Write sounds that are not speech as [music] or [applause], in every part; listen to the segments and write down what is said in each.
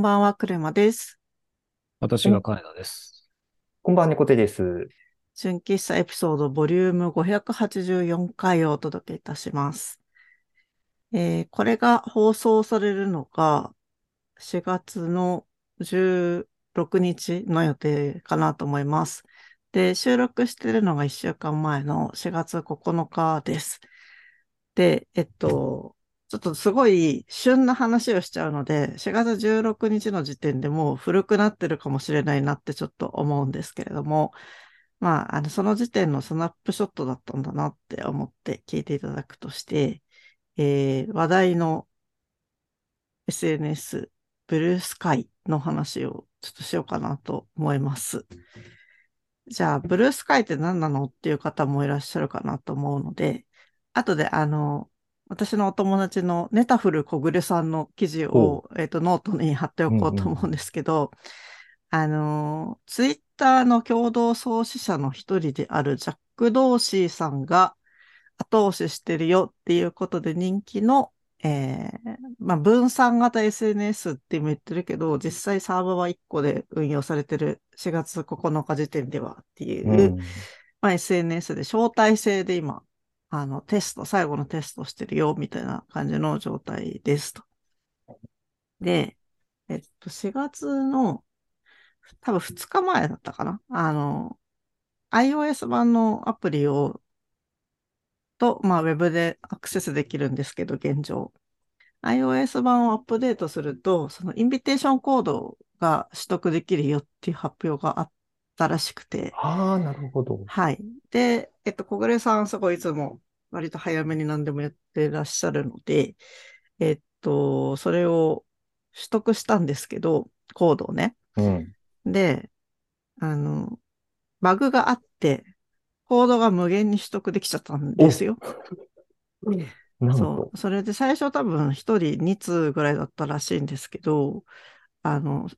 こんばんは、クレマです。私が金田です。こんばんは、猫手です。純喫茶エピソードボリューム584回をお届けいたします。えーこれが放送されるのが4月の16日の予定かなと思います。で、収録してるのが1週間前の4月9日です。で、えっと、ちょっとすごい旬な話をしちゃうので、4月16日の時点でもう古くなってるかもしれないなってちょっと思うんですけれども、まあ、あの、その時点のスナップショットだったんだなって思って聞いていただくとして、えー話題の SNS、ブルースカイの話をちょっとしようかなと思います。じゃあ、ブルースカイって何なのっていう方もいらっしゃるかなと思うので、後であの、私のお友達のネタフル小暮さんの記事を、えっと、ノートに貼っておこうと思うんですけど、あの、ツイッターの共同創始者の一人であるジャック・ドーシーさんが後押ししてるよっていうことで人気の、えーまあ、分散型 SNS っても言ってるけど、実際サーバーは1個で運用されてる4月9日時点ではっていう、うん。まあ、SNS で招待制で今、あの、テスト、最後のテストしてるよ、みたいな感じの状態ですと。で、えっと、4月の、多分2日前だったかな。あの、iOS 版のアプリを、と、まあ、ウェブでアクセスできるんですけど、現状。iOS 版をアップデートすると、そのインビテーションコードが取得できるよっていう発表があったらしくて、ああ、なるほど。はい。で、えっと、小暮さん、すごいいつも割と早めに何でもやってらっしゃるので、えっと、それを取得したんですけど、コードをね。うん。で、あの、バグがあって、コードが無限に取得できちゃったんですよ。そと。う。それで最初多分1人2通ぐらいだったらしいんですけど、あの、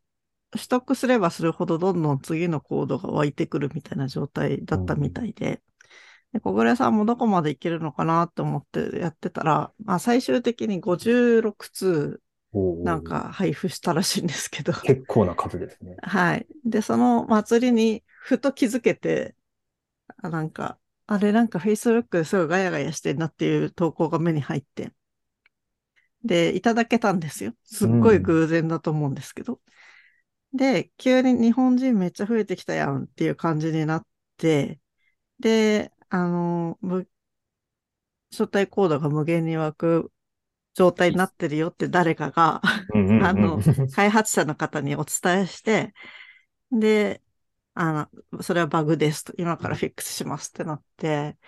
取得すればするほどどんどん次のコードが湧いてくるみたいな状態だったみたいで、で小暮さんもどこまでいけるのかなって思ってやってたら、まあ最終的に56通なんか配布したらしいんですけど、結構な数ですね。[laughs] はい。で、その祭りにふと気づけて、あなんか、あれなんか Facebook ですごいガヤガヤしてんなっていう投稿が目に入って、で、いただけたんですよ。すっごい偶然だと思うんですけど。で、急に日本人めっちゃ増えてきたやんっていう感じになって、で、あの、む招待コードが無限に湧く状態になってるよって誰かがうんうんうんあの開発者の方にお伝えして、で、あの、それはバグですと、今からフィックスしますってなって、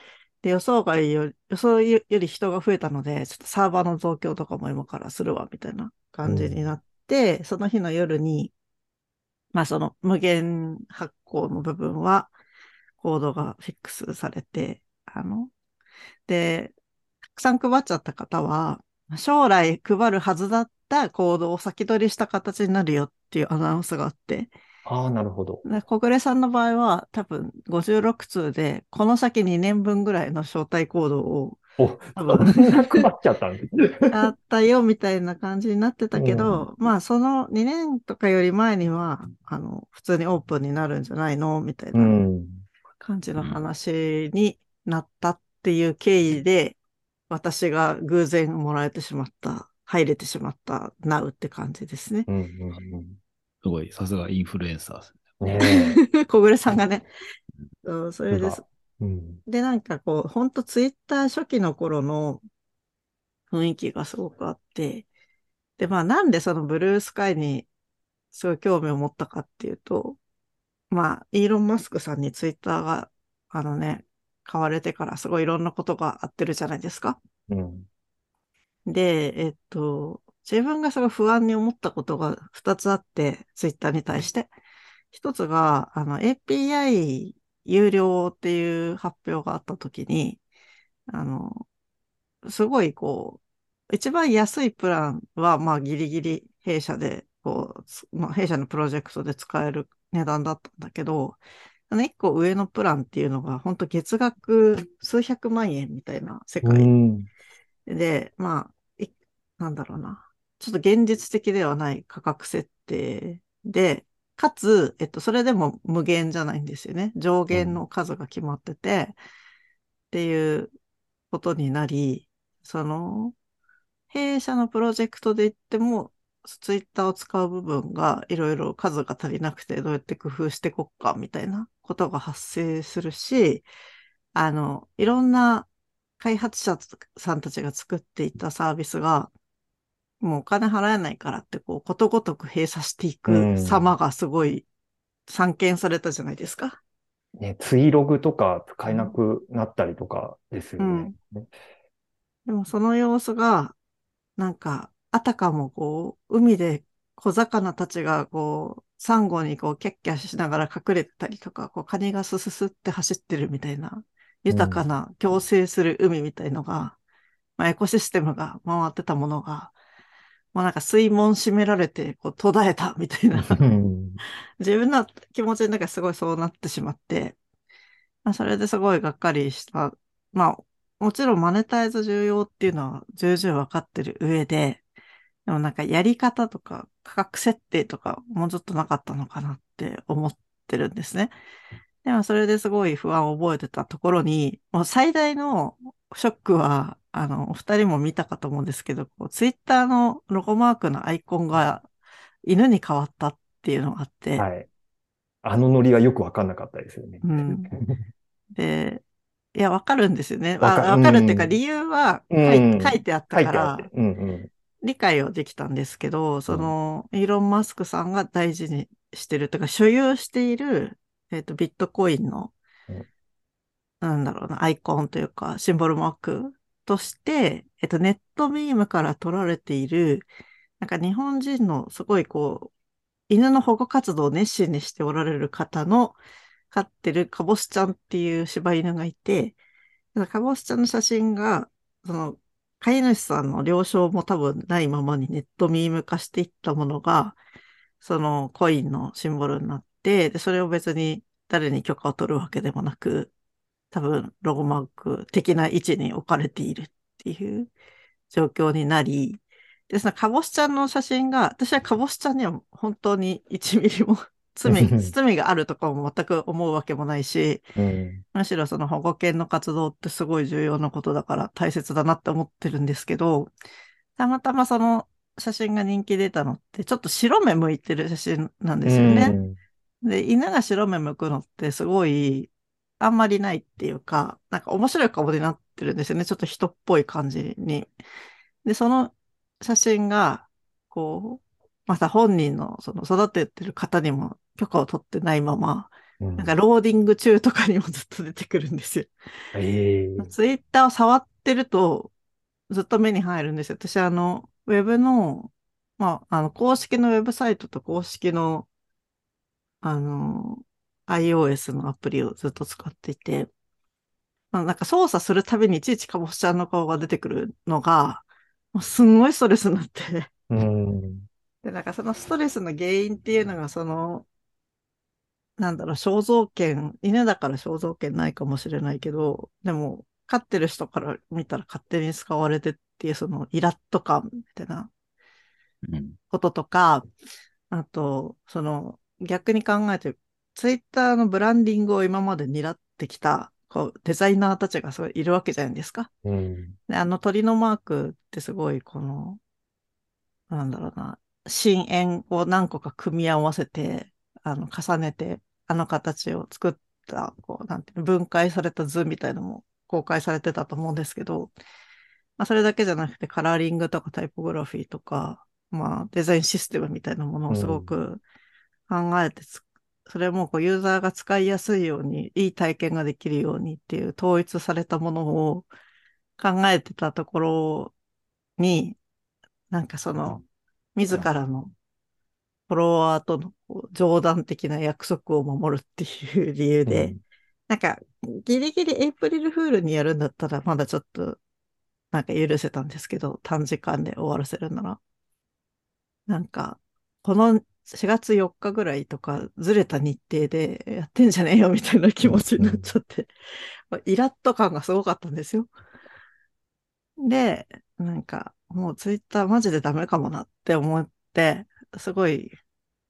で、予想外より、予想より人が増えたので、ちょっとサーバーの増強とかも今からするわ、みたいな感じになって、その日の夜に、まあその無限発行の部分は、コードがフィックスされて、あの、で、たくさん配っちゃった方は、将来配るはずだったコードを先取りした形になるよっていうアナウンスがあって、ああ、なるほど。で小暮さんの場合は多分56通で、この先2年分ぐらいの招待コードをお、[laughs] 配っちゃったんですね。あったよみたいな感じになってたけど、まあその2年とかより前には、あの、普通にオープンになるんじゃないのみたいうなん感じの話になったっていう経緯で、私が偶然もらえてしまった、入れてしまった、なうって感じですね。うんうんすごい、さすがインフルエンサーですね。[laughs] 小暮さんがね。そうそれです。うん。で、なんかこう、ほんとツイッター初期の頃の雰囲気がすごくあって、で、まあなんでそのブルースカイにすごい興味を持ったかっていうと、まあ、イーロン・マスクさんにツイッターが、あのね、買われてからすごいいろんなことがあってるじゃないですか。うん。で、えっと、自分がすごい不安に思ったことが2つあって、ツイッターに対して。一つが、あの、API 有料っていう発表があったときに、あの、すごいこう、一番安いプランは、まあギリギリ弊社で、こうつ、まあ弊社のプロジェクトで使える値段だったんだけど、あの一個上のプランっていうのが、本当月額数百万円みたいな世界うん。で、まあ、いなんだろうな。ちょっと現実的ではない価格設定で、かつ、えっと、それでも無限じゃないんですよね。上限の数が決まってて、っていうことになり、その、弊社のプロジェクトで言っても、ツイッターを使う部分がいろいろ数が足りなくてどうやって工夫していこっかみたいなことが発生するし、あの、いろんな開発者さんたちが作っていたサービスが、もうお金払えないからって、こう、ことごとく閉鎖していく様がすごい散見されたじゃないですか。ね、ツイログとか使えなくなったりとかですよね。うん、でもその様子が、なんか、あたかもこう、海で小魚たちがこう、サンゴにこう、キャッキャしながら隠れてたりとか、こう、カニがスススって走ってるみたいな、豊かな共生する海みたいのが、まあ、エコシステムが回ってたものが、もうなんか水門閉められて、こう途絶えたみたいな。自分の気持ちの中すごいそうなってしまって、まあ、それですごいがっかりした。まあ、もちろんマネタイズ重要っていうのは重々わかってる上で、でもなんかやり方とか価格設定とかもうちょっとなかったのかなって思ってるんですね。でもそれですごい不安を覚えてたところに、もう最大のショックは、あの、お二人も見たかと思うんですけど、こうツイッターのロゴマークのアイコンが犬に変わったっていうのがあって。はい。あのノリがよくわかんなかったですよね。うん。[laughs] で、いや、わかるんですよね。わかかるっていうか、理由は書いうん、書いてあったから、うんうん、理解はできたんですけど、その、イーロン・マスクさんが大事にしてるというか、所有している、えっ、ー、と、ビットコインの、なんだろうな、アイコンというか、シンボルマークとして、えっと、ネットミームから取られている、なんか日本人のすごいこう、犬の保護活動を熱心にしておられる方の飼ってるカボスちゃんっていう柴犬がいて、カボスちゃんの写真が、その、飼い主さんの了承も多分ないままにネットミーム化していったものが、そのコインのシンボルになって、で、それを別に誰に許可を取るわけでもなく、多分ロゴマーク的な位置に置かれているっていう状況になり、で、そのカボスちゃんの写真が、私はカボスちゃんには本当に1ミリも罪、罪があるとかも全く思うわけもないし、うん、むしろその保護犬の活動ってすごい重要なことだから大切だなって思ってるんですけど、たまたまその写真が人気出たのって、ちょっと白目向いてる写真なんですよね。うん、で、犬が白目向くのってすごいあんまりないっていうか、なんか面白い顔になってるんですよね。ちょっと人っぽい感じに。で、その写真が、こう、また本人のその育ててる方にも許可を取ってないまま、うん、なんかローディング中とかにもずっと出てくるんですよ。えー、ツイッターを触ってるとずっと目に入るんですよ。私あの、ウェブの、まあ、あの、公式のウェブサイトと公式の、あの、iOS のアプリをずっと使っていて、まあ、なんか操作するたびにいちいちかぼちゃんの顔が出てくるのが、もうすんごいストレスになってうん。で、なんかそのストレスの原因っていうのが、その、なんだろう、肖像権、犬だから肖像権ないかもしれないけど、でも、飼ってる人から見たら勝手に使われてっていう、そのイラッと感みたいなこととか、うん、あと、その、逆に考えてツイッターのブランディングを今まで担ってきた、こう、デザイナーたちがすごいいるわけじゃないですか。うん、であの鳥のマークってすごい、この、なんだろうな、深淵を何個か組み合わせて、あの、重ねて、あの形を作った、こう、なんていうの、分解された図みたいのも公開されてたと思うんですけど、まあ、それだけじゃなくて、カラーリングとかタイポグラフィーとか、まあ、デザインシステムみたいなものをすごく考えてそれもこうユーザーが使いやすいように、いい体験ができるようにっていう統一されたものを考えてたところに、なんかその、自らのフォロワーとの冗談的な約束を守るっていう理由で、うん、なんかギリギリエイプリルフールにやるんだったらまだちょっとなんか許せたんですけど、短時間で終わらせるなら。なんか、この4月4日ぐらいとかずれた日程でやってんじゃねえよみたいな気持ちになっちゃって、イラッと感がすごかったんですよ。で、なんか、もうツイッターマジでダメかもなって思って、すごい、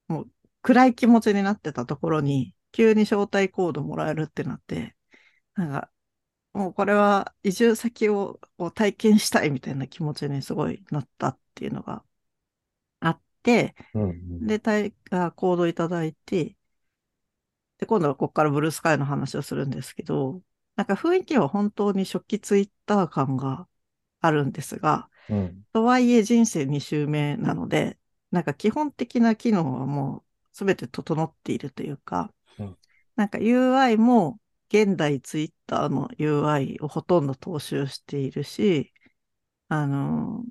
もう暗い気持ちになってたところに、急に招待コードもらえるってなって、なんか、もうこれは移住先をを体験したいみたいな気持ちにすごいなったっていうのがあって、うんうん。で、体あコードいただいて、で、今度はここからブルースカイの話をするんですけど、なんか雰囲気は本当に初期ツイッター感があるんですが、うん。とはいえ人生2周目なので、なんか基本的な機能はもう全て整っているというか、うん。なんか UI も現代ツイッターの UI をほとんど踏襲しているし、あの、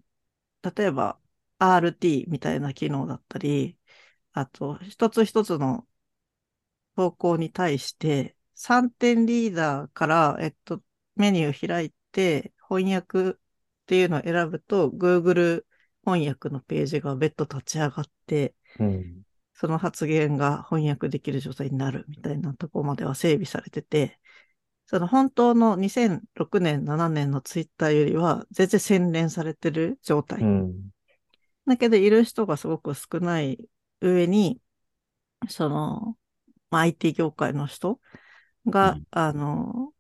例えば RT みたいな機能だったり、あと一つ一つの投稿に対して3点リーダーから、えっと、メニュー開いて翻訳っていうのを選ぶと Google 翻訳のページが別途立ち上がって、うん。その発言が翻訳できる状態になるみたいなところまでは整備されてて、その本当の2006年、7年のツイッターよりは全然洗練されてる状態。うん。だけど、いる人がすごく少ない上に、その、まあ、IT 業界の人が、うんあの、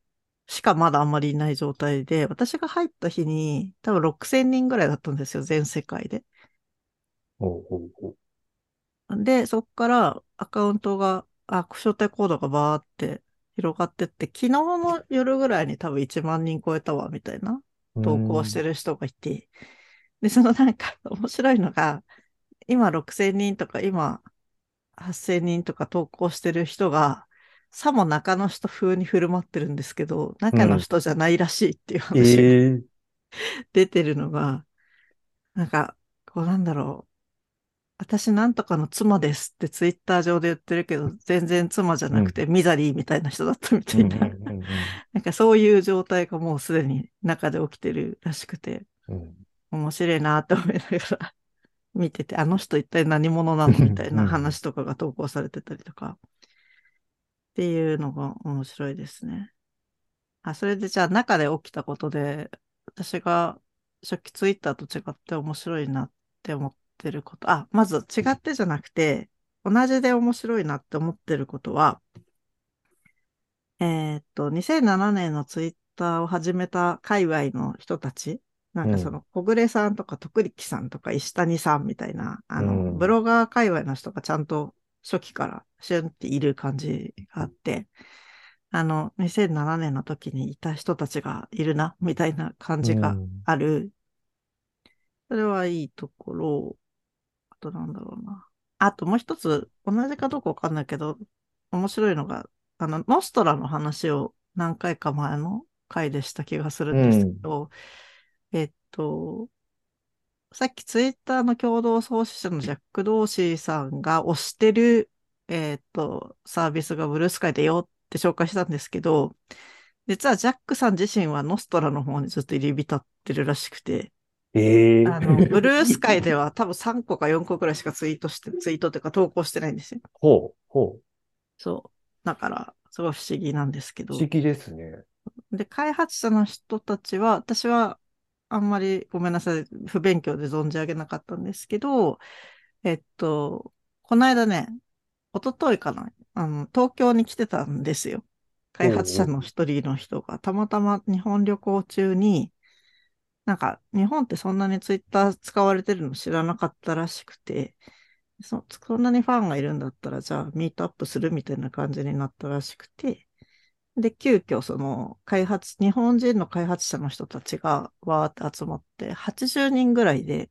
しかまだあんまりいない状態で、私が入った日に多分6000人ぐらいだったんですよ、全世界で。ほうほうほで、そこからアカウントが、あ、招待コードがバーって広がってって、昨日の夜ぐらいに多分1万人超えたわ、みたいなう。投稿してる人がいて、で、そのなんか面白いのが、今6000人とか今8000人とか投稿してる人が、さも中の人風に振る舞ってるんですけど、中の人じゃないらしいっていううん。話がええ出てるのが、なんか、こうなんだろう。私なんとかの妻ですってツイッター上で言ってるけど、全然妻じゃなくてミザリーみたいな人だったみたいな。うんうん [laughs] なんかそういう状態がもうすでに中で起きてるらしくて、うんうん。面白いなって思いながら見てて、あの人一体何者なのみたいな話とかが投稿されてたりとか、っていうのが面白いですね。あ、それでじゃあ中で起きたことで、私が初期ツイッターと違って面白いなって思ってること、あ、まず違ってじゃなくて、同じで面白いなって思ってることは、えーっと、2007年のツイッターを始めた界隈の人たち、なんかその、小暮さんとか徳力さんとか石谷さんみたいな、あの、うんブロガー界隈の人がちゃんと初期からシュンっている感じがあって、あの、2007年の時にいた人たちがいるな、みたいな感じがうんある。それはいいところ。あとなんだろうな。あともう一つ、同じかどうかわかんないけど、面白いのが、あの、ノストラの話を何回か前の回でした気がするんですけど、えっと、さっきツイッターの共同創始者のジャック・ドーシーさんが推してる、えっと、サービスがブルースカイだよって紹介したんですけど、実はジャックさん自身はノストラの方にずっと入り浸ってるらしくて、ええあの、ブルースカイでは [laughs] 多分3個か4個くらいしかツイートして、ツイートというか投稿してないんですよ。ほう、ほそう。だから、すごい不思議なんですけう。ど不。思議ですね。で、開発者の人たちは、私はあんまりごめんなさい、不勉強で存じ上げなかったんですけど、えっと、この間ね、一昨日かな、あの、東京に来てたんですよ。開発者の一人の人が、たまたま日本旅行中に、なんか、日本ってそんなにツイッター使われてるの知らなかったらしくて、そそんなにファンがいるんだったら、じゃあミートアップするみたいな感じになったらしくて、で、急遽その開発、日本人の開発者の人たちがわーって集まって、80人ぐらいで。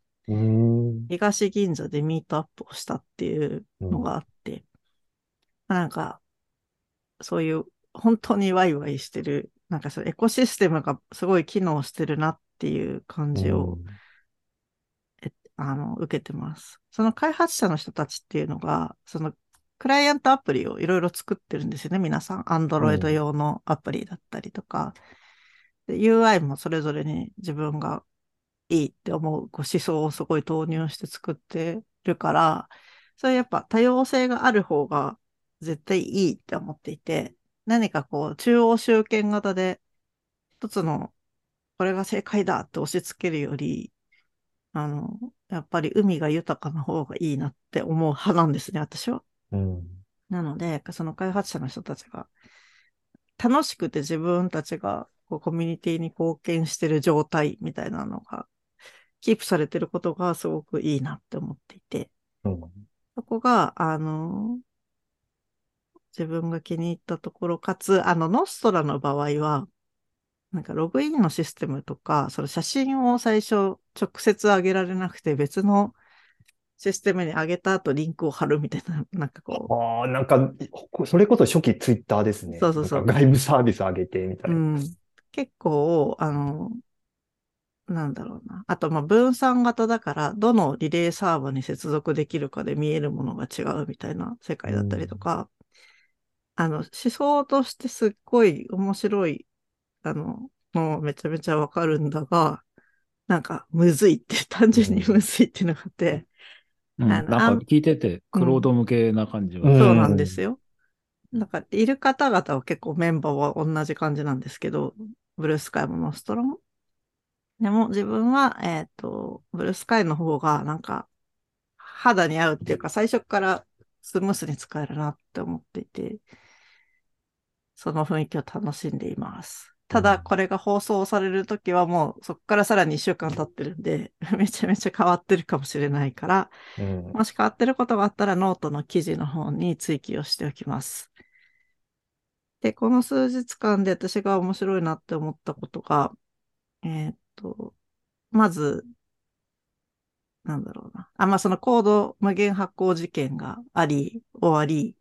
東銀座でミートアップをしたっていうのがあって、なんか、そういう本当にワイワイしてる、なんかそのエコシステムがすごい機能してるなっていう感じを、あの、受けてます。その開発者の人たちっていうのが、そのクライアントアプリをいろいろ作ってるんですよね、皆さん。Android 用のアプリだったりとか。で UI もそれぞれに自分がいいって思うこう思想をすごい投入して作ってるから、それやっぱ多様性がある方が絶対いいって思っていて、何かこう中央集権型で一つのこれが正解だって押し付けるより、あの、やっぱり海が豊かな方がいいなって思う派なんですね、私は。うん。なので、その開発者の人たちが、楽しくて自分たちがこうコミュニティに貢献してる状態みたいなのが、キープされてることがすごくいいなって思っていて、うん。そこが、あの、自分が気に入ったところ、かつ、あの、ノストラの場合は、なんかログインのシステムとか、その写真を最初直接上げられなくて別のシステムに上げた後リンクを貼るみたいな、[laughs] なんかこう、ああ、なんか、それこそ初期ツイッターですね。そうそうそう。外部サービス上げてみたいうな。ん、結構、あの、なんだろうな。あと、まあ、分散型だから、どのリレーサーバーに接続できるかで見えるものが違うみたいな世界だったりとか、あの、思想としてすっごい面白い、あの、もうめちゃめちゃわかるんだが、なんか、むずいって、単純にむずいっていうのがあって、うんなんか聞いてて、クロード向けな感じは。うんそうなんですよ。だから、いる方々は結構メンバーは同じ感じなんですけど、ブルースカイもノストラも。でも自分は、えっ、と、ブルースカイの方がなんか肌に合うっていうか最初からスムースに使えるなって思っていて、その雰囲気を楽しんでいます。ただ、うんこれが放送されるときはもうそこからさらに1週間経ってるんで、[laughs] めちゃめちゃ変わってるかもしれないから、うん。もし変わってることがあったらノートの記事の方に追記をしておきます。で、この数日間で私が面白いなって思ったことが、えーっと、まず、なんだろうな。あ、まあ、そのコード無限発行事件があり、終わり、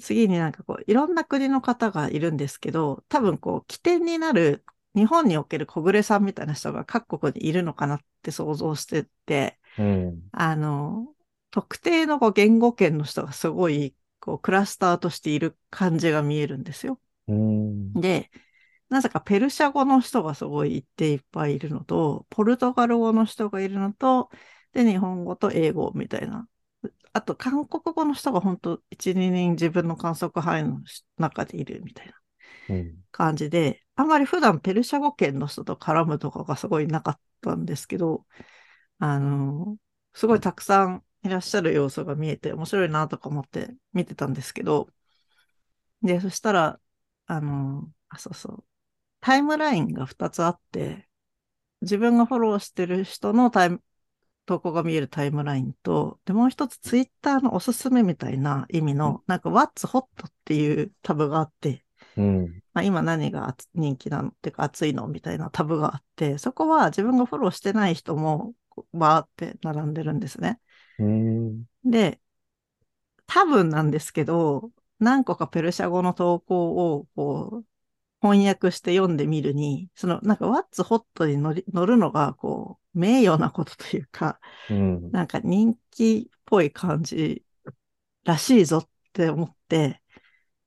次になんかこう、いろんな国の方がいるんですけど、多分こう、起点になる日本における小暮さんみたいな人が各国にいるのかなって想像してて、うん。あの、特定のこう言語圏の人がすごい、こう、クラスターとしている感じが見えるんですよ。うん。で、なぜかペルシャ語の人がすごい一定いっぱいいるのと、ポルトガル語の人がいるのと、で、日本語と英語みたいな。あと、韓国語の人が本当1、2人自分の観測範囲の中でいるみたいなうん。感じで、あんまり普段ペルシャ語圏の人と絡むとかがすごいなかったんですけど、あの、すごいたくさんいらっしゃる要素が見えて面白いなとか思って見てたんですけど、で、そしたら、あの、あ、そうそう、タイムラインが2つあって、自分がフォローしてる人のタイム、投稿が見えるタイムラインと、で、もう一つツイッターのおすすめみたいな意味の、なんか What's Hot っていうタブがあって、うん。まあ、今何が熱人気なの？っていうか熱いのみたいなタブがあって、そこは自分がフォローしてない人もバーって並んでるんですね。うん。で、多分なんですけど、何個かペルシャ語の投稿をこう翻訳して読んでみるに、そのなんか What's Hot に乗り乗るのがこう名誉なことというか、うん。なんか人気っぽい感じらしいぞって思って、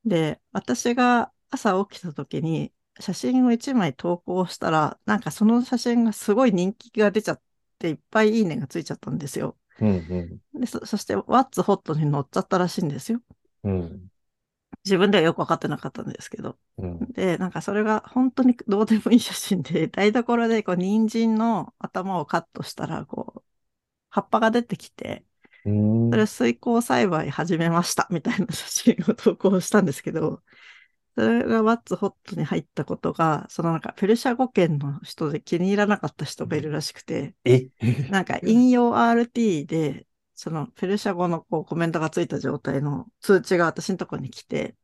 で、私が朝起きた時に写真を1枚投稿したら、なんかその写真がすごい人気が出ちゃって、いっぱいいいねがついちゃったんですよ。うん。で、そそして What's Hot に乗っちゃったらしいんですよ。うん。自分ではよくわかってなかったんですけど。うん。で、なんかそれが本当にどうでもいい写真で、[laughs] 台所でこう人参の頭をカットしたら、こう、葉っぱが出てきて、うん。それ水耕栽培始めましたみたいな写真を投稿したんですけど、それが What's Hot に入ったことが、そのなんかペルシャ語圏の人で気に入らなかった人がいるらしくて、え？[laughs] なんか引用 RT で、そのペルシャ語のこうコメントがついた状態の通知が私のところに来て、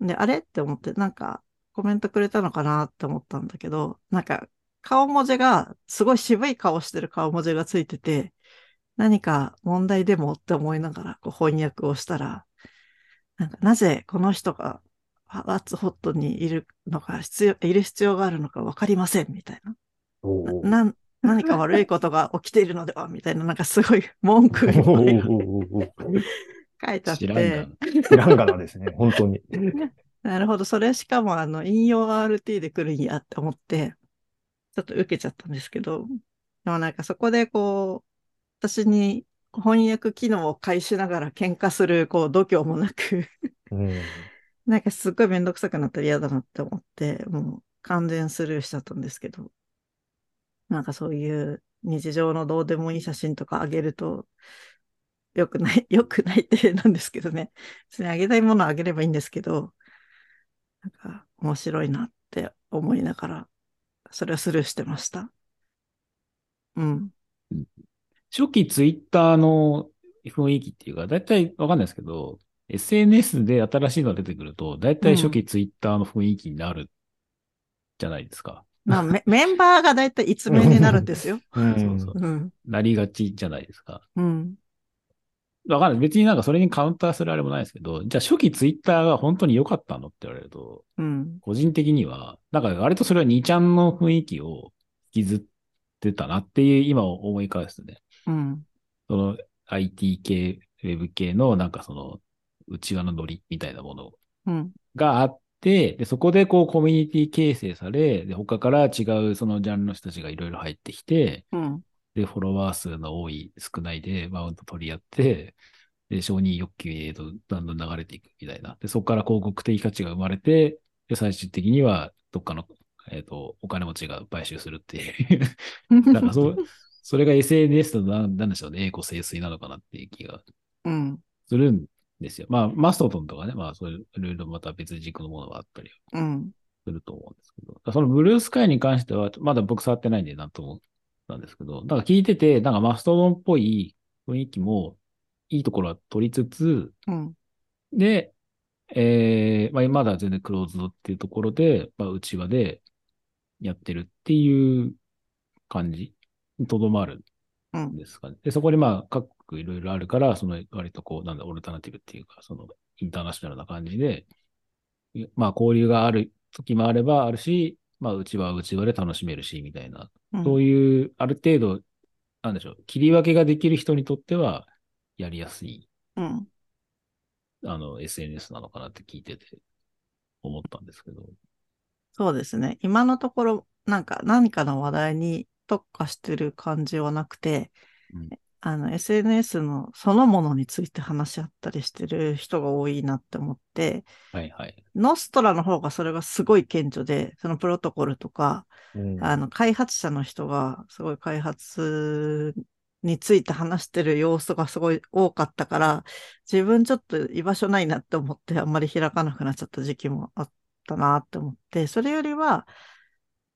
で、あれって思って、なんかコメントくれたのかなって思ったんだけど、なんか顔文字が、すごい渋い顔してる顔文字がついてて、何か問題でもって思いながらこう翻訳をしたら、なんかなぜこの人がワッツホットにいるのか必要、いる必要があるのかわかりませんみたいな、な何か悪いことが起きているのではみたいな、なんかすごい文句がー書いてあっ知らんがて。な、知らんがなですね、本当に。[laughs] なるほど、それしかもあの、引用 RT で来るんやって思って、ちょっと受けちゃったんですけど、でもなんかそこでこう、私に翻訳機能を介しながら喧嘩する、こう、度胸もなく、うん。[laughs] なんかすっごいめんどくさくなったら嫌だなって思って、もう完全スルーしちゃったんですけど、なんかそういう日常のどうでもいい写真とかあげると、よくない、[laughs] よくないってなんですけどね。別にあげたいものをあげればいいんですけど、なんか面白いなって思いながら、それをスルーしてました。うん。初期ツイッターの雰囲気っていうか、だいたいわかんないですけど、SNS で新しいのが出てくると、だいたい初期ツイッターの雰囲気になるじゃないですか。まあ、メメンバーがだいたいいつめになるんですよ。[laughs] うんそうそう。うん。なりがちじゃないですか。うん。わかんない。別になんかそれにカウンターするあれもないですけど、じゃあ初期ツイッターが本当に良かったのって言われると、うん。個人的には、なんか割とそれは2ちゃんの雰囲気を引きずってたなっていう今思い返すとね。うん。その IT 系、ウェブ系のなんかその内輪のノリみたいなものうん。があって、で、そこでこうコミュニティ形成され、で、他から違うそのジャンルの人たちがいろいろ入ってきて、うん。で、フォロワー数の多い、少ないでマウント取り合って、で、承認欲求へとだんだん流れていくみたいな。で、そこから広告的価値が生まれて、で、最終的にはどっかの、えっ、と、お金持ちが買収するっていう。[laughs] なんかそう、それが SNS のなんなんでしょうね、栄枯盛衰なのかなっていう気がうん。するんですよ。まあ、マストトンとかね、まあ、そういういろいろまた別軸のものがあったりうん。すると思うんですけど、そのブルースカイに関しては、まだ僕触ってないんでなんともなんですけど、だから聞いてて、なんかマストドンっぽい雰囲気もいいところは取りつつ、うん。で、えー、まあ、まだ全然クローズドっていうところで、まあ、内輪でやってるっていう感じにとどまるうんん。ですかね。で、そこにまあ、各国いろいろあるから、その割とこう、なんだ、オルタナティブっていうか、そのインターナショナルな感じで、いまあ、交流がある時もあればあるし、まあ、内輪は内輪で楽しめるし、みたいな、うんそういう、ある程度、なんでしょう、切り分けができる人にとっては、やりやすい、うん。あの、SNS なのかなって聞いてて、思ったんですけど。そうですね。今のところ、なんか何かの話題に特化してる感じはなくて、うんあの、SNS のそのものについて話し合ったりしてる人が多いなって思って、はいはい。ノストラの方がそれがすごい顕著で、そのプロトコルとか、うん。あの、開発者の人がすごい開発について話してる様子がすごい多かったから、自分ちょっと居場所ないなって思ってあんまり開かなくなっちゃった時期もあったなって思って、それよりは、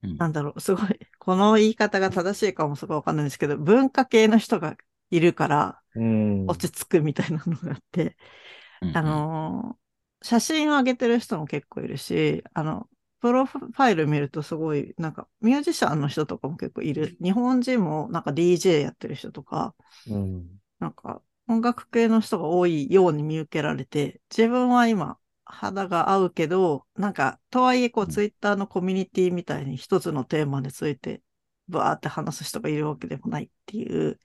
うん。なんだろう、すごい、この言い方が正しいかもすごいわかんないんですけど、文化系の人がいるからうん。落ち着くみたいなのがあって、うんあ、のー写真を上げてる人も結構いるし、あの、プロファイル見るとすごい、なんかミュージシャンの人とかも結構いる。日本人もなんか DJ やってる人とか、うん。なんか音楽系の人が多いように見受けられて、自分は今肌が合うけど、なんか、とはいえこううん。ツイッターのコミュニティみたいに一つのテーマについてバーって話す人がいるわけでもないっていう、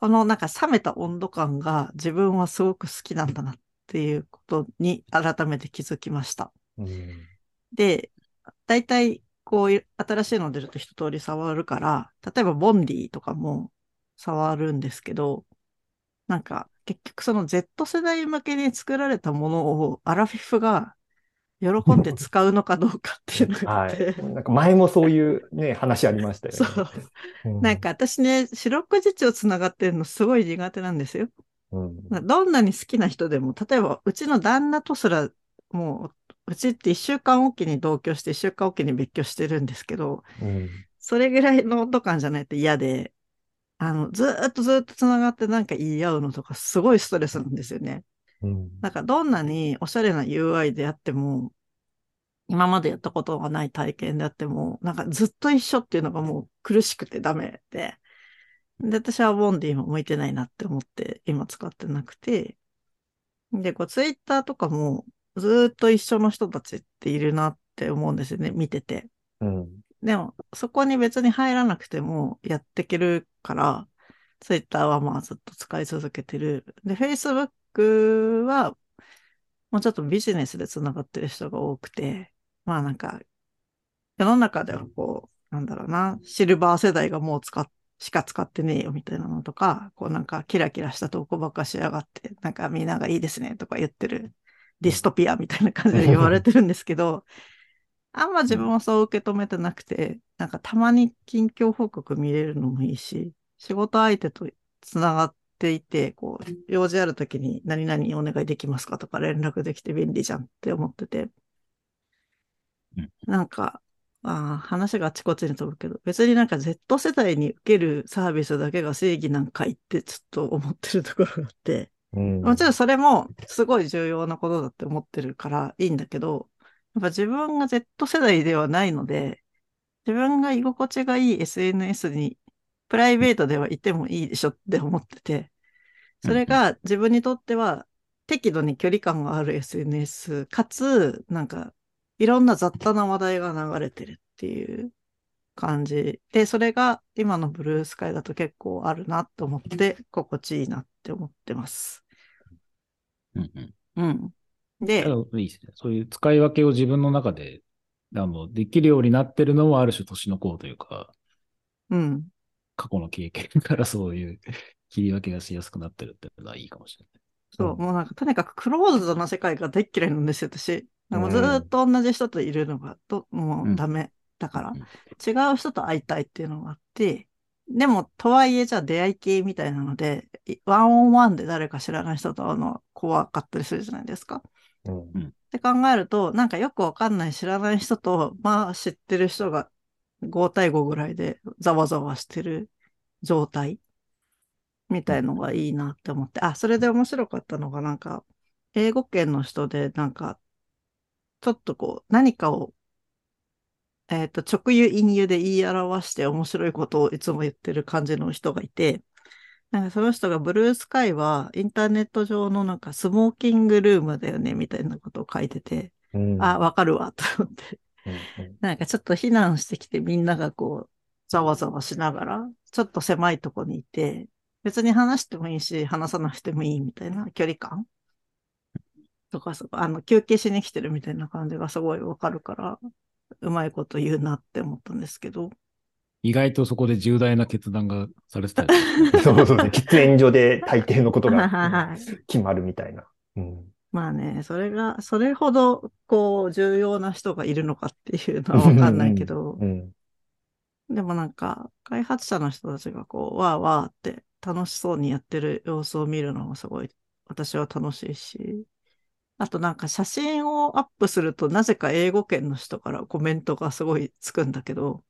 このなんか冷めた温度感が自分はすごく好きなんだなっていうことに改めて気づきました。うんで、大体こういう新しいの出ると一通り触るから、例えばボンディとかも触るんですけど、なんか結局その Z 世代向けに作られたものをアラフィフが喜んで使うのかどうかっていうのがあはって、[laughs] い。なんか前もそういうね、話ありましたよね。そう。うんなんか私ね、四六時中つながってるのすごい苦手なんですよ。うんどんなに好きな人でも、例えばうちの旦那とすら、もう、うちって一週間おきに同居して一週間おきに別居してるんですけど、うんそれぐらいの温度感じゃないと嫌で、あの、ずーっとずーっと繋がってなんか言い合うのとかすごいストレスなんですよね。うんなんかどんなにおしゃれな UI であっても、今までやったことがない体験であっても、なんかずっと一緒っていうのがもう苦しくてダメで、で、私はボンディも向いてないなって思って今使ってなくて、で、こうツイッターとかもずーっと一緒の人たちっているなって思うんですよね、見てて。うんでも、そこに別に入らなくてもやっていけるから、ツイッターはまあずっと使い続けてる。で、Facebook 僕は、もうちょっとビジネスで繋がってる人が多くて、まあなんか、世の中ではこう、なんだろうな、シルバー世代がもう使っ、しか使ってねえよみたいなのとか、こうなんかキラキラした投稿ばっかしやがって、なんかみんながいいですねとか言ってるディストピアみたいな感じで言われてるんですけど、あんま自分はそう受け止めてなくて、なんかたまに近況報告見れるのもいいし、仕事相手とつながっていて、こう、用事あるときに何々お願いできますか？とか連絡できて便利じゃんって思ってて。うん。なんか、あー話があちこちに飛ぶけど、別になんか Z 世代に受けるサービスだけが正義なんかいってちょっと思ってるところがあって、うん。もちろんそれもすごい重要なことだって思ってるからいいんだけど、やっぱ自分が Z 世代ではないので、自分が居心地がいい SNS にプライベートではいてもいいでしょって思ってて、それが自分にとっては適度に距離感がある SNS、かつ、なんか、いろんな雑多な話題が流れてるっていう感じ。で、それが今のブルースカイだと結構あるなと思って、心地いいなって思ってます。うんうん。うん。で、いいですね。そういう使い分けを自分の中で、あの、できるようになってるのもある種年の功というか、うん。過去の経験からそういう切り分けがしやすくなってるっていうのはいいかもしれない。そう、うん。もうなんかとにかくクローズドな世界が大っ嫌いなんですよ、私。なん。かずーっと同じ人といるのがと、もうダメだから、うん。違う人と会いたいっていうのがあって、でも、とはいえじゃあ出会い系みたいなので、いワンオンワンで誰か知らない人と会うのは怖かったりするじゃないですか。うん。って考えると、なんかよくわかんない知らない人と、まあ知ってる人が5対5ぐらいでざわざわしてる状態みたいのがいいなって思って、あ、それで面白かったのがなんか、英語圏の人でなんか、ちょっとこう、何かを、えっと、直輸隠輸で言い表して面白いことをいつも言ってる感じの人がいて、なんかその人がブルースカイはインターネット上のなんかスモーキングルームだよねみたいなことを書いてて、うんあ、わかるわと思って。うんなんかちょっと避難してきてみんながこう、ざわざわしながら、ちょっと狭いとこにいて、別に話してもいいし、話さなくてもいいみたいな距離感？とか、そあの、休憩しに来てるみたいな感じがすごいわかるから、うまいこと言うなって思ったんですけど。意外とそこで重大な決断がされてたり [laughs] そうそうそう。喫煙所で大抵のことが [laughs] はい決まるみたいな。うんまあね、それが、それほど、こう、重要な人がいるのかっていうのはわかんないけど、うん。でもなんか、開発者の人たちがこう、わーわーって楽しそうにやってる様子を見るのもすごい、私は楽しいし、あとなんか写真をアップするとなぜか英語圏の人からコメントがすごいつくんだけど、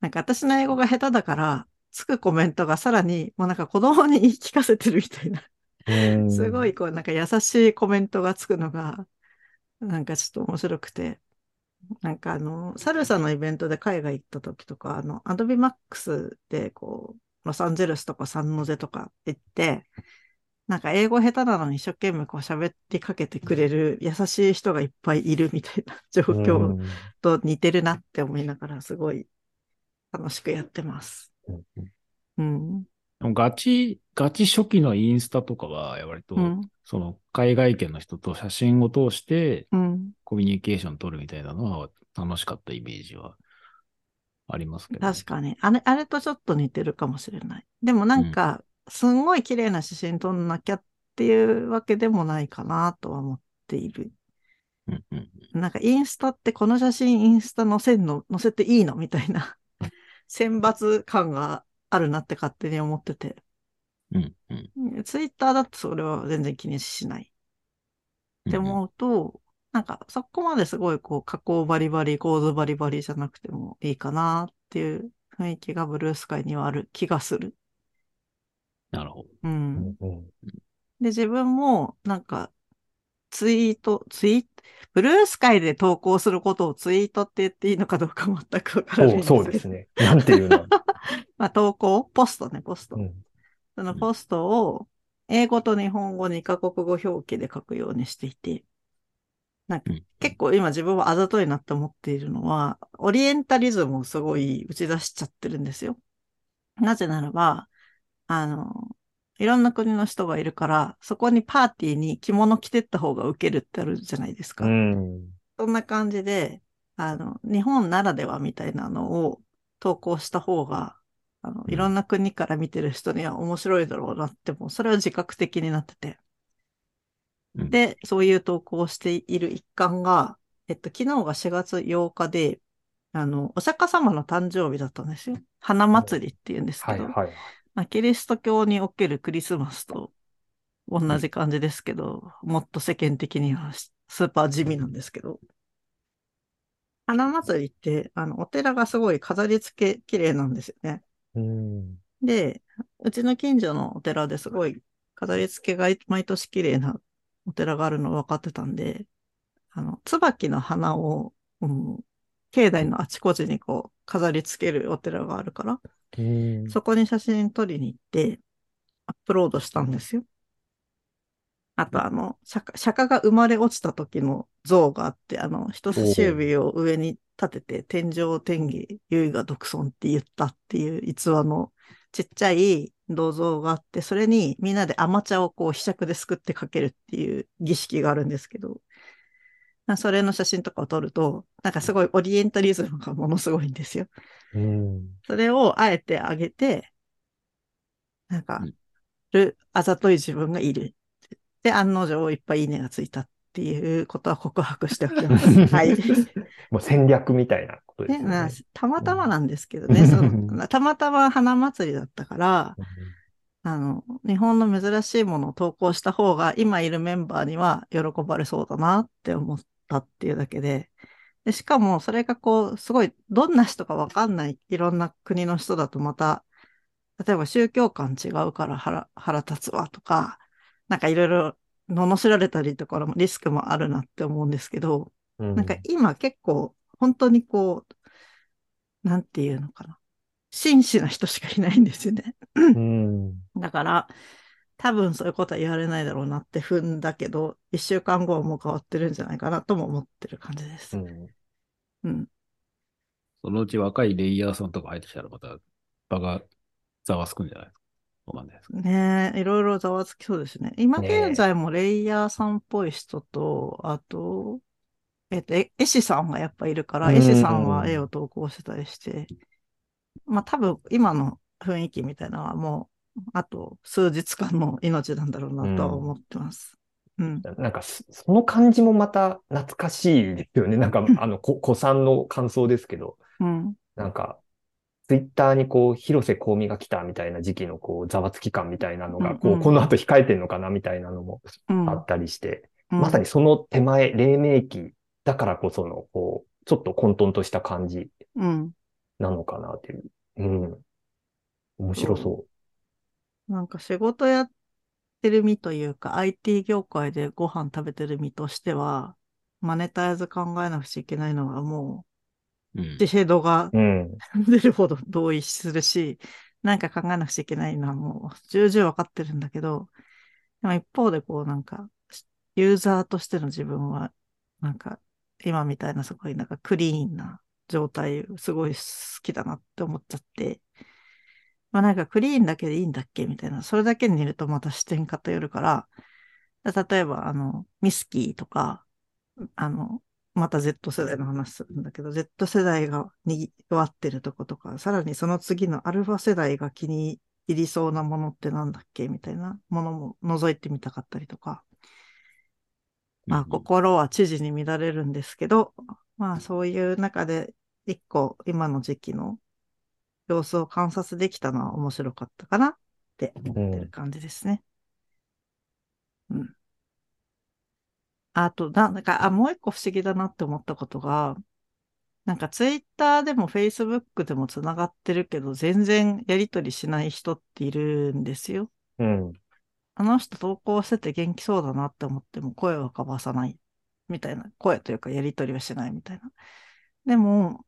なんか私の英語が下手だから、つくコメントがさらに、もうなんか子供に言い聞かせてるみたいな、うんすごいこうなんか優しいコメントがつくのが、なんかちょっと面白くて、なんかあの、サルさんのイベントで海外行った時とか、あの、アドビマックスでこう、ロサンゼルスとかサンノゼとか行って、なんか英語下手なのに一生懸命こう喋りかけてくれる優しい人がいっぱいいるみたいな [laughs] 状況うん。と似てるなって思いながらすごい楽しくやってます。うんガチ、ガチ初期のインスタとかは、割と、うん。その海外圏の人と写真を通してうん。コミュニケーション取るみたいなのは楽しかったイメージはありますけど、確かに。あれ、あれとちょっと似てるかもしれない。でもなんか、すんごい綺麗な写真撮んなきゃっていうわけでもないかなとは思っている。うんうんなんかインスタってこの写真インスタ載せんの、載せていいの？みたいな選抜感があるなって勝手に思ってて。うんうんツイッターだとそれは全然気にしないって思うと、なんかそこまですごいこう加工バリバリ、構図バリバリじゃなくてもいいかなっていう雰囲気がブルースカイにはある気がする。なるほど。うん。うんで、自分もなんかツイート、ツイート、ブルースカイで投稿することをツイートって言っていいのかどうか全くわからないんそう。そうですね。なんていうの？まあ投稿ポストね、ポスト。うんそのポストを英語と日本語2カ国語表記で書くようにしていて、なんかうん結構今自分はあざといなって思っているのは、オリエンタリズムをすごい打ち出しちゃってるんですよ。なぜならば、あの、いろんな国の人がいるから、そこにパーティーに着物着てった方がウケるってあるじゃないですか。うん。そんな感じで、あの、日本ならではみたいなのを投稿した方が、あの、うんいろんな国から見てる人には面白いだろうなって、もうそれは自覚的になってて。うんで、そういう投稿をしている一環が、えっと、昨日が4月8日で、あの、お釈迦様の誕生日だったんですよ。花祭りって言うんですけど、はいはい。まあ、キリスト教におけるクリスマスと同じ感じですけど、もっと世間的にはスーパー地味なんですけど、花祭りって、あの、お寺がすごい飾り付け綺麗なんですよね。うん。で、うちの近所のお寺ですごい飾り付けが毎年綺麗なお寺があるの分かってたんで、あの、椿の花を、うん、境内のあちこちにこう飾り付けるお寺があるから、うん。そこに写真撮りに行って、アップロードしたんですよ。あと、あの、釈迦釈迦が生まれ落ちた時の像があって、あの、人差し指を上に立てて、天上天下、唯我独尊って言ったっていう逸話のちっちゃい銅像があって、それにみんなで甘茶をこう、ひしゃくですくってかけるっていう儀式があるんですけど、まあそれの写真とかを撮ると、なんかすごいオリエンタリズムがものすごいんですよ。うん。それをあえてあげて、なんかうん、る、あざとい自分がいる。で、案の定いっぱいいいねがついたっていうことは告白しておきます。[laughs] はい。もう戦略みたいなことですね、よね。なたまたまなんですけどね、そのたまたま花祭りだったから、あの、日本の珍しいものを投稿した方が、今いるメンバーには喜ばれそうだなって思ったっていうだけで、でしかも、それがこう、すごい、どんな人かわかんない、いろんな国の人だとまた、例えば宗教観違うから腹腹立つわとか、なんかいろいろ罵られたりとかもリスクもあるなって思うんですけど、うん。なんか今結構、本当にこう、なんていうのかな。真摯な人しかいないんですよね。うん。だから、多分そういうことは言われないだろうなって踏んだけど、一週間後はもう変わってるんじゃないかなとも思ってる感じです。うん。うん。そのうち若いレイヤーさんとか入ってきたらまた場がざわつくんじゃないですか。そうなんですか。ねえ、いろいろざわつきそうですね。今現在もレイヤーさんっぽい人と、あと、えっと、え絵師さんがやっぱいるから、うん絵師さんは絵を投稿してたりして、まあ多分今の雰囲気みたいなのはもう、あと数日間の命なんだろうなとは思ってます。うん。なんかそ、その感じもまた懐かしいですよね。なんか、あの、こ子さんの感想ですけど、うん。なんか、ツイッターにこう、広瀬香美が来たみたいな時期のこう、ざわつき感みたいなのが、こう、この後控えてんのかなみたいなのもうん。あったりして、うんまさにその手前、黎明期だからこその、こう、ちょっと混沌とした感じうん。なのかなっていう。うん。面白そなんか仕事やってる身というか、IT 業界でご飯食べてる身としては、マネタイズ考えなくちゃいけないのはもうんう、。自ヘドが。出るほど同意するし、なんか考えなくちゃいけないのはもう重々わかってるんだけど、でも一方でこうなんか、ユーザーとしての自分は、なんか今みたいなすごいなんかクリーンな状態すごい好きだなって思っちゃって、まあなんかクリーンだけでいいんだっけみたいな、それだけにいるとまた視点偏るから、例えばあの、ミスキーとか、あの、また Z 世代の話するんだけど、Z 世代が賑わってるとことか、さらにその次のアルファ世代が気に入りそうなものってなんだっけみたいなものも覗いてみたかったりとか、まあ心は知事に乱れるんですけど、まあそういう中で一個今の時期の様子を観察できたのは面白かったかなって思ってる感じですね。うん。あと、ななんか、あ、もう一個不思議だなって思ったことが、なんかツイッターでもフェイスブックでもつながってるけど、全然やりとりしない人っているんですよ。うん。あの人投稿してて元気そうだなって思っても声は交わさないみたいな。声というかやりとりはしないみたいな。でも、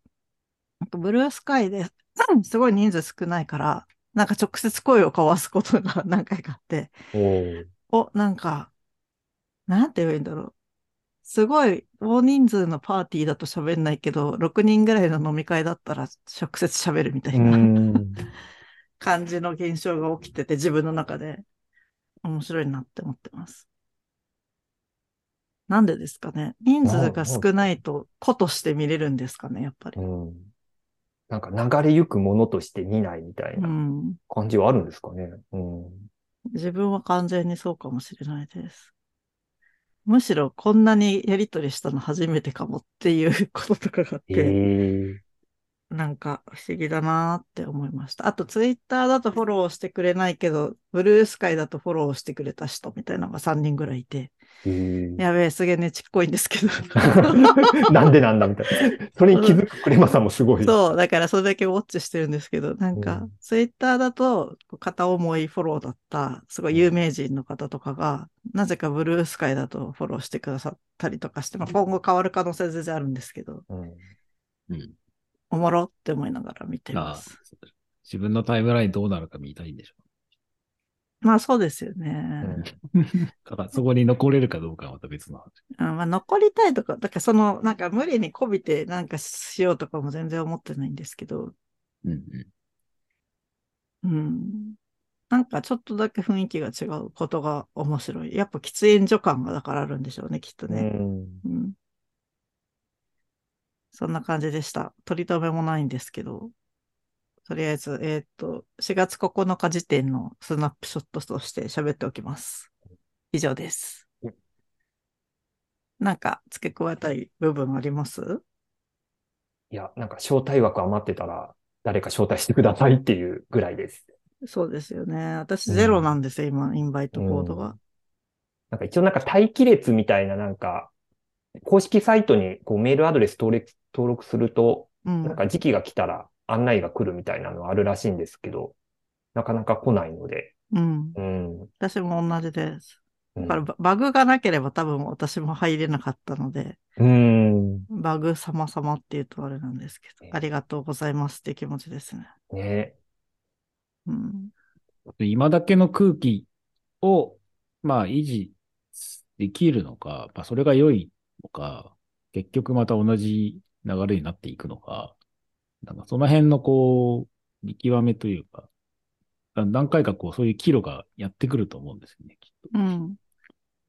なんかブルースカイで [clears throat] すごい人数少ないから、なんか直接声を交わすことが何回かあって、お、なんか、なんて言えばいいんだろう。すごい大人数のパーティーだと喋んないけど、6人ぐらいの飲み会だったら直接喋るみたいうな。ん。感じの現象が起きてて、自分の中で面白いなって思ってます。なんでですかね人数が少ないと子として見れるんですかねやっぱり。うん。なんか流れゆくものとして見ないみたいうなん感じはあるんですかね。うん。自分は完全にそうかもしれないです。むしろこんなにやりとりしたの初めてかもっていうこととかがあっえて、えなんか不思議だなーって思いました。あとツイッターだとフォローしてくれないけど、ブルースカイだとフォローしてくれた人みたいなのが3人ぐらいいて、ええやべえ、すげえねちっこいんですけど。[laughs] なんでなんだみたいな。それに気づくクレマさんもすごい。そう、だからそれだけウォッチしてるんですけど、なんかうん、ツイッターだと、片思いフォローだった、すごい有名人の方とかが、なぜかブルースカイだとフォローしてくださったりとかして、まあ、今後変わる可能性全然あるんですけど、うんうん。おもろって思いながら見てます。自分のタイムラインどうなるか見たいんでしょまあそうですようね。んだ [laughs] からそこに残れるかどうかはまた別の話。うんまあ、残りたいとか、だからその、なんか無理にこびてなんかしようとかも全然思ってないんですけど、うんうん。うん。なんかちょっとだけ雰囲気が違うことが面白い。やっぱ喫煙所感がだからあるんでしょうね、きっとうね。んうん。そんな感じでした。取り留めもないんですけど、とりあえず、えーっと、4月9日時点のスナップショットとして喋っておきます。以上ですうん。なんか付け加えたい部分あります？いや、なんか招待枠余ってたら、誰か招待してくださいっていうぐらいです。そうですよね。私うんゼロなんですよ、今、インバイトコードが。なんか一応なんか待機列みたいななんか、公式サイトにこうメールアドレス登録登録すると、うん。なんか時期が来たら案内が来るみたいなのはあるらしいんですけど、なかなか来ないので、うん。うん。私も同じです。うんだからババグがなければ多分私も入れなかったので、うん。バグ様々っていうとあれなんですけねど、ありがとうございますっていう気持ちですね。ねうん。今だけの空気を、まあ、維持できるのか、まあ、それが良いのか、結局また同じ流れになっていくのか、なんかその辺のこう、見極めというか、何回かこう、そういう岐路がやってくると思うんですよね、きっと。うん。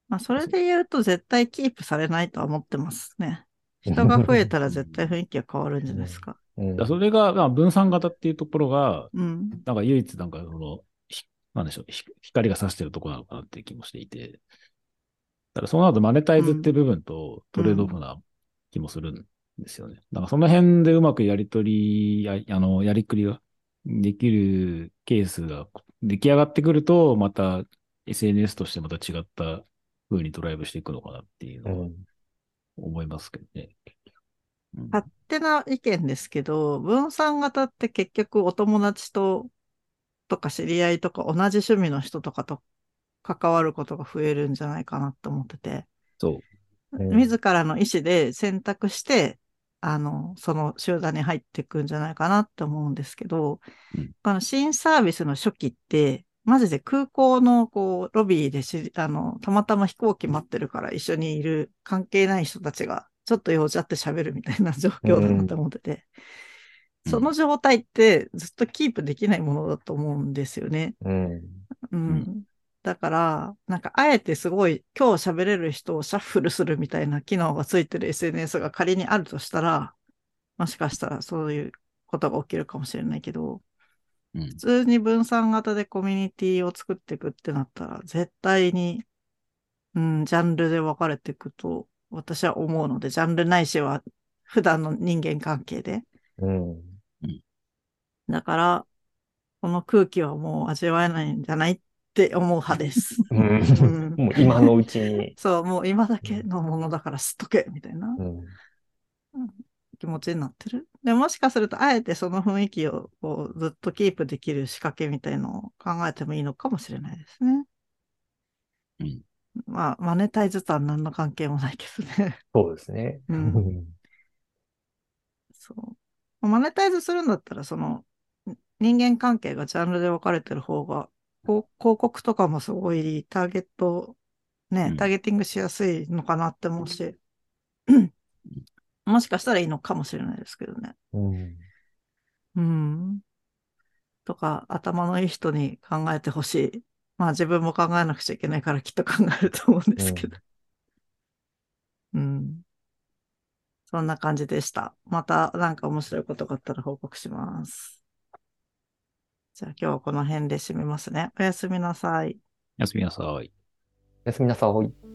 まあ、それで言うと絶対キープされないとは思ってますね。人が増えたら絶対雰囲気が変わるんじゃないですか。うんだからそれが、まあ、分散型っていうところが、うん。なんか唯一なんかその、ひなんでしょう、ひ光が差してるところなのかなっていう気もしていて、だからそうなるとマネタイズって部分とトレードオフな気もするんですよね。なんかその辺でうまくやり取り、やあの、やりくりができるケースが出来上がってくると、また SNS としてまた違った風にドライブしていくのかなっていうのはうん思いますけどね。うん勝手な意見ですけど、分散型って結局お友達と、とか知り合いとか同じ趣味の人とかと関わることが増えるんじゃないかなと思ってて、そう。うん自らの意思で選択して、あの、その集団に入っていくんじゃないかなって思うんですけど、うんあの新サービスの初期って、マジで空港のこうロビーでしあの、たまたま飛行機待ってるから一緒にいる関係ない人たちがちょっと用事あって喋るみたいな状況だなと思ってて、うんその状態ってずっとキープできないものだと思うんですよね。うん。うんんだから、なんか、あえてすごい、今日喋れる人をシャッフルするみたいな機能がついてる SNS が仮にあるとしたら、もしかしたらそういうことが起きるかもしれないけど、うん普通に分散型でコミュニティを作っていくってなったら、絶対に、うん、ジャンルで分かれていくと、私は思うので、ジャンルないしは、普段の人間関係で。うん。だから、この空気はもう味わえないんじゃないって思う派です。[laughs] うんうんもう今のうちに。[laughs] そう、もう今だけのものだから吸っとけ、みたいなうん気持ちになってる。でもしかすると、あえてその雰囲気をこうずっとキープできる仕掛けみたいのを考えてもいいのかもしれないですね。うんまあ、マネタイズとは何の関係もないけどね。そうですね。うんそう。マネタイズするんだったら、その、人間関係がジャンルで分かれてる方が、広告とかもすごいターゲット、ね、うんターゲティングしやすいのかなって思うし、もしかしたらいいのかもしれないですけどね。うんうん。とか、頭のいい人に考えてほしい。まあ自分も考えなくちゃいけないからきっと考えると思うんですけど。うん。そんな感じでした。またなんか面白いことがあったら報告します。じゃあ今日はこの辺で締めますね。おやすみなさい。おやすみなさい。おやすみなさい。